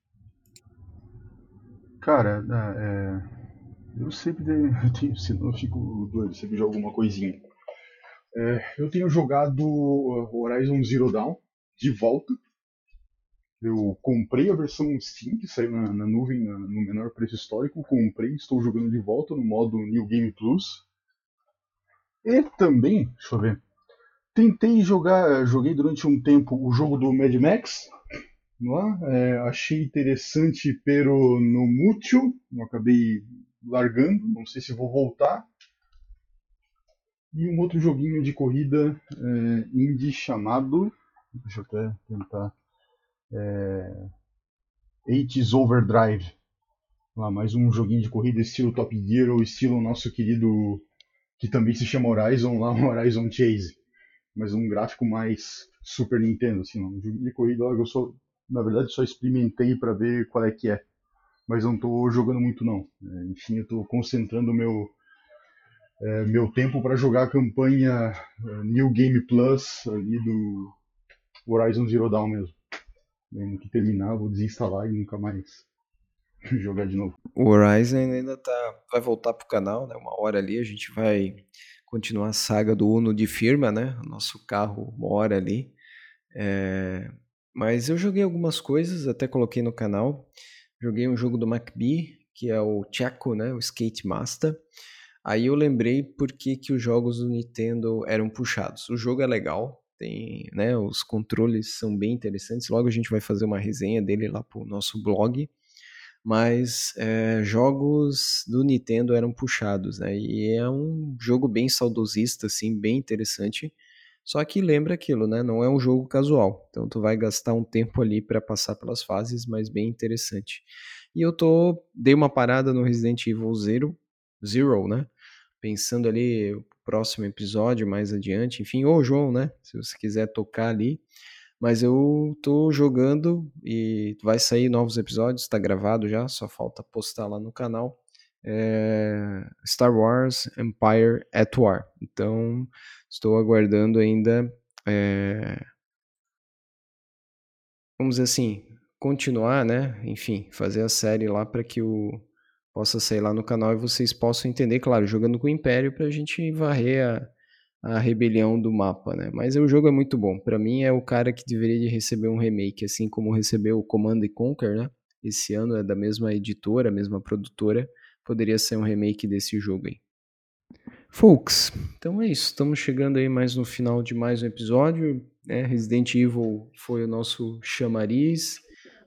Cara, é, eu sempre <laughs> tenho, senão eu fico doido, sempre jogo alguma coisinha. É, eu tenho jogado Horizon Zero Dawn de volta. Eu comprei a versão Steam, que saiu na, na nuvem na, no menor preço histórico. Comprei, estou jogando de volta no modo New Game Plus. E também, deixa eu ver, tentei jogar, joguei durante um tempo o jogo do Mad Max, é? É, achei interessante, pero no mútil, não acabei largando, não sei se vou voltar. E um outro joguinho de corrida é, indie chamado, deixa eu até tentar, é, 80s Overdrive. Lá, mais um joguinho de corrida estilo Top Gear ou estilo nosso querido que também se chama Horizon lá, <laughs> Horizon Chase, mas um gráfico mais Super Nintendo, assim, um jogo de corrida eu só, na verdade, só experimentei para ver qual é que é, mas não estou jogando muito não. É, enfim, eu estou concentrando meu é, meu tempo para jogar a campanha é, New Game Plus ali do Horizon Zero Dawn mesmo. No que terminar, vou desinstalar e nunca mais <laughs> jogar de novo. O Horizon ainda tá, vai voltar pro canal, né? Uma hora ali a gente vai continuar a saga do Uno de firma, né? Nosso carro mora ali. É... Mas eu joguei algumas coisas, até coloquei no canal. Joguei um jogo do MacBee, que é o Chaco, né? O Skate Master. Aí eu lembrei por que, que os jogos do Nintendo eram puxados. O jogo é legal, tem, né, os controles são bem interessantes. Logo a gente vai fazer uma resenha dele lá pro nosso blog. Mas é, jogos do Nintendo eram puxados, né? E é um jogo bem saudosista, assim, bem interessante. Só que lembra aquilo, né? Não é um jogo casual. Então tu vai gastar um tempo ali para passar pelas fases, mas bem interessante. E eu tô dei uma parada no Resident Evil Zero, Zero, né? Pensando ali o próximo episódio mais adiante, enfim, ou João, né? Se você quiser tocar ali. Mas eu tô jogando e vai sair novos episódios, tá gravado já, só falta postar lá no canal. É Star Wars Empire at War. Então, estou aguardando ainda. É... Vamos dizer assim, continuar, né? Enfim, fazer a série lá para que o possa sair lá no canal e vocês possam entender, claro, jogando com o Império para a gente varrer a a rebelião do mapa, né? Mas o jogo é muito bom. Para mim é o cara que deveria de receber um remake, assim como recebeu o Command Conquer, né? Esse ano é da mesma editora, mesma produtora. Poderia ser um remake desse jogo aí. Folks, então é isso. Estamos chegando aí mais no final de mais um episódio. Né? Resident Evil foi o nosso chamariz.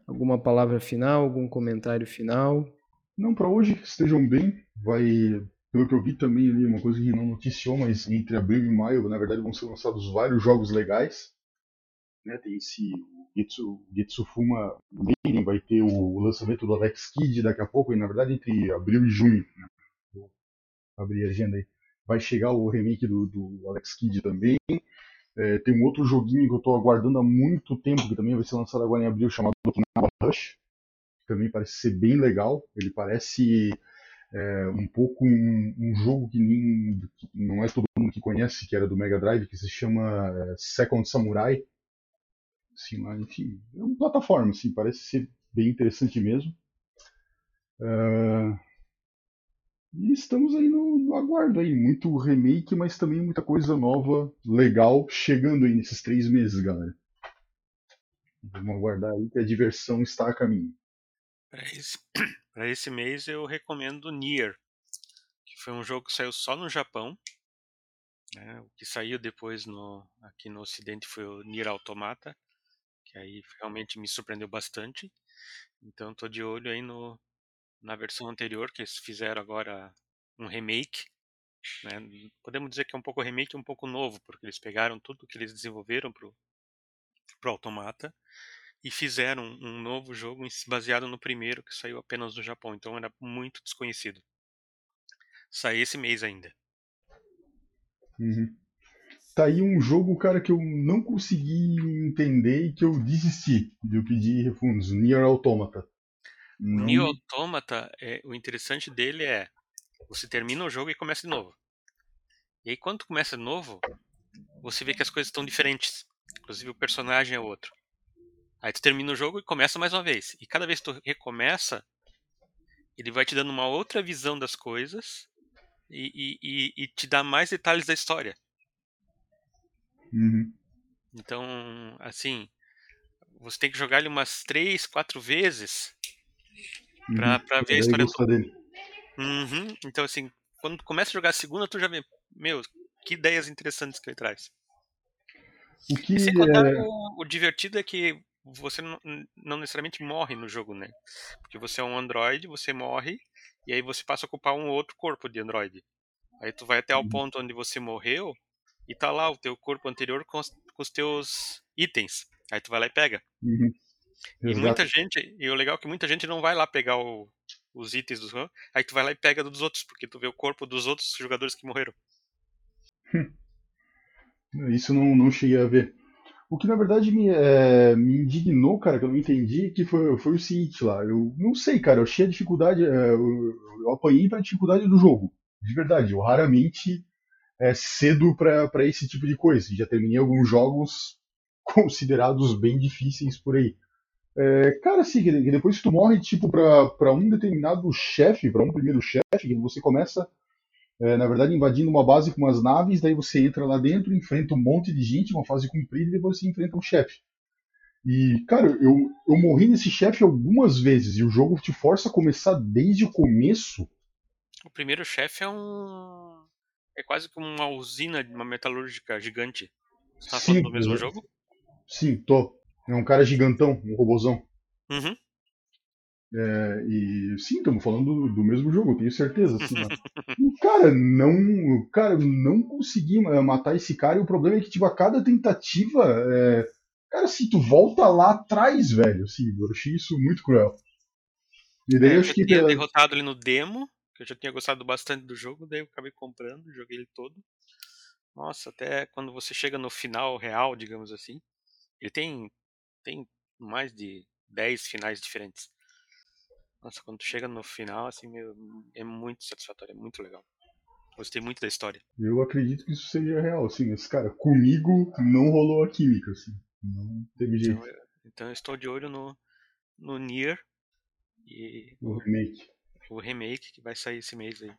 Alguma palavra final, algum comentário final? Não, para hoje estejam bem. Vai pelo que eu vi também ali, uma coisa que não noticiou, mas entre abril e maio, na verdade, vão ser lançados vários jogos legais. Né, tem esse Getsu, Getsufuma vai ter o lançamento do Alex Kidd daqui a pouco, e na verdade entre abril e junho. Né, vou abrir a agenda aí. Vai chegar o remake do, do Alex Kidd também. É, tem um outro joguinho que eu estou aguardando há muito tempo, que também vai ser lançado agora em abril, chamado Okinawa Rush. Que também parece ser bem legal. Ele parece é, um pouco um, um, jogo que, nem, não é todo mundo que conhece, que era do Mega Drive, que se chama é, Second Samurai. Assim, enfim, é uma plataforma, assim, parece ser bem interessante mesmo. É, e estamos aí no, no, aguardo aí, muito remake, mas também muita coisa nova, legal, chegando aí nesses três meses, galera. Vamos aguardar aí que a diversão está a caminho. Para esse, <clears throat> esse mês eu recomendo Nier, que foi um jogo que saiu só no Japão. Né? O que saiu depois no, aqui no Ocidente foi o Nier Automata, que aí realmente me surpreendeu bastante. Então estou de olho aí no, na versão anterior, que eles fizeram agora um remake. Né? Podemos dizer que é um pouco remake um pouco novo, porque eles pegaram tudo que eles desenvolveram para o Automata e fizeram um novo jogo baseado no primeiro que saiu apenas no Japão, então era muito desconhecido. Sai esse mês ainda. Uhum. Tá aí um jogo, cara, que eu não consegui entender e que eu desisti de pedir refundos. Nier Automata. Não... Nier Automata, é, o interessante dele é você termina o jogo e começa de novo. E aí quando começa de novo, você vê que as coisas estão diferentes. Inclusive o personagem é outro. Aí tu termina o jogo e começa mais uma vez. E cada vez que tu recomeça, ele vai te dando uma outra visão das coisas e, e, e te dá mais detalhes da história. Uhum. Então, assim, você tem que jogar ele umas três, quatro vezes pra, uhum. pra ver a história toda. Dele. Uhum. Então, assim, quando tu começa a jogar a segunda, tu já vê, meu, que ideias interessantes que ele traz. Que e sem contar, é... o, o divertido é que você não, não, necessariamente morre no jogo, né? Porque você é um androide, você morre, e aí você passa a ocupar um outro corpo de androide. Aí tu vai até o uhum. ponto onde você morreu, e tá lá o teu corpo anterior com os, com os teus itens. Aí tu vai lá e pega. Uhum. E muita gente, e o legal é que muita gente não vai lá pegar o, os itens dos aí tu vai lá e pega dos outros, porque tu vê o corpo dos outros jogadores que morreram. Hum. Isso não, não cheguei a ver. O que na verdade me, é, me indignou, cara, que eu não entendi, que foi, foi o seguinte lá. Eu não sei, cara, eu achei a dificuldade. É, eu, eu apanhei pra dificuldade do jogo. De verdade, eu raramente é, cedo para esse tipo de coisa. Já terminei alguns jogos <laughs> considerados bem difíceis por aí. É, cara, assim, que depois que tu morre, tipo, pra, pra um determinado chefe, para um primeiro chefe, que você começa é, na verdade, invadindo uma base com umas naves, daí você entra lá dentro, enfrenta um monte de gente, uma fase comprida, e depois você enfrenta um chefe. E, cara, eu, eu morri nesse chefe algumas vezes, e o jogo te força a começar desde o começo. O primeiro chefe é um. É quase como uma usina de uma metalúrgica gigante. Você tá falando do mesmo jogo? Sim, tô. É um cara gigantão, um robozão. Uhum. É, e sim, estamos falando do, do, mesmo jogo, tenho certeza. Assim, cara, não, cara, não consegui matar esse cara e o problema é que tipo, a cada tentativa, é, cara, assim, tu volta lá atrás, velho. Assim, eu achei isso muito cruel. E daí é, eu acho que tinha derrotado ele no demo, que eu já tinha gostado bastante do jogo, daí eu acabei comprando, joguei ele todo. Nossa, até quando você chega no final real, digamos assim, ele tem tem mais de 10 finais diferentes. Nossa, quando tu chega no final, assim, meu, é muito satisfatório, é muito legal. Gostei muito da história. Eu acredito que isso seja real, assim, esse cara, comigo não rolou a química, assim. Não teve jeito. Então, eu, então eu estou de olho no, no Nier e. O remake. O remake que vai sair esse mês aí.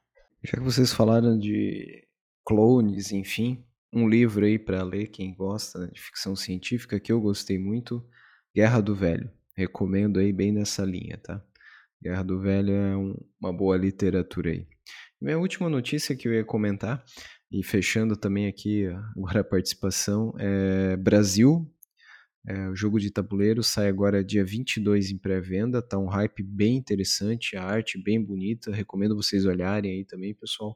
Já que vocês falaram de clones, enfim, um livro aí para ler, quem gosta de ficção científica, que eu gostei muito, Guerra do Velho. Recomendo aí bem nessa linha, tá? Guerra do Velho é um, uma boa literatura aí. Minha última notícia que eu ia comentar, e fechando também aqui <laughs> agora a participação, é Brasil. É, o jogo de tabuleiro sai agora dia 22 em pré-venda, tá um hype bem interessante, a arte bem bonita, recomendo vocês olharem aí também, pessoal.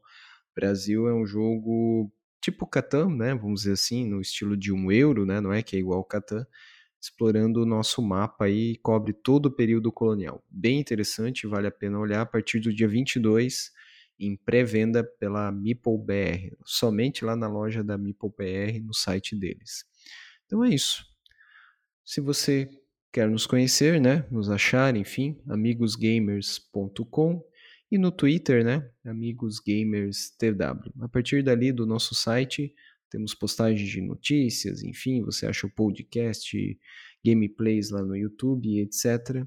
Brasil é um jogo tipo Catan, né, vamos dizer assim, no estilo de um euro, né, não é que é igual ao Catan, explorando o nosso mapa aí, cobre todo o período colonial. Bem interessante, vale a pena olhar a partir do dia 22 em pré-venda pela Meeple BR, somente lá na loja da Meeple BR, no site deles. Então é isso. Se você quer nos conhecer, né, nos achar, enfim, amigosgamers.com e no Twitter, né, amigosgamerstw. A partir dali do nosso site, temos postagens de notícias, enfim, você acha o podcast, gameplays lá no YouTube, etc.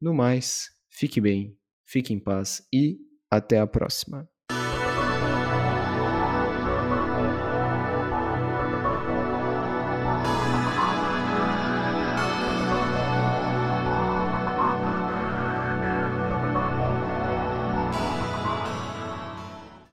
No mais, fique bem, fique em paz e até a próxima.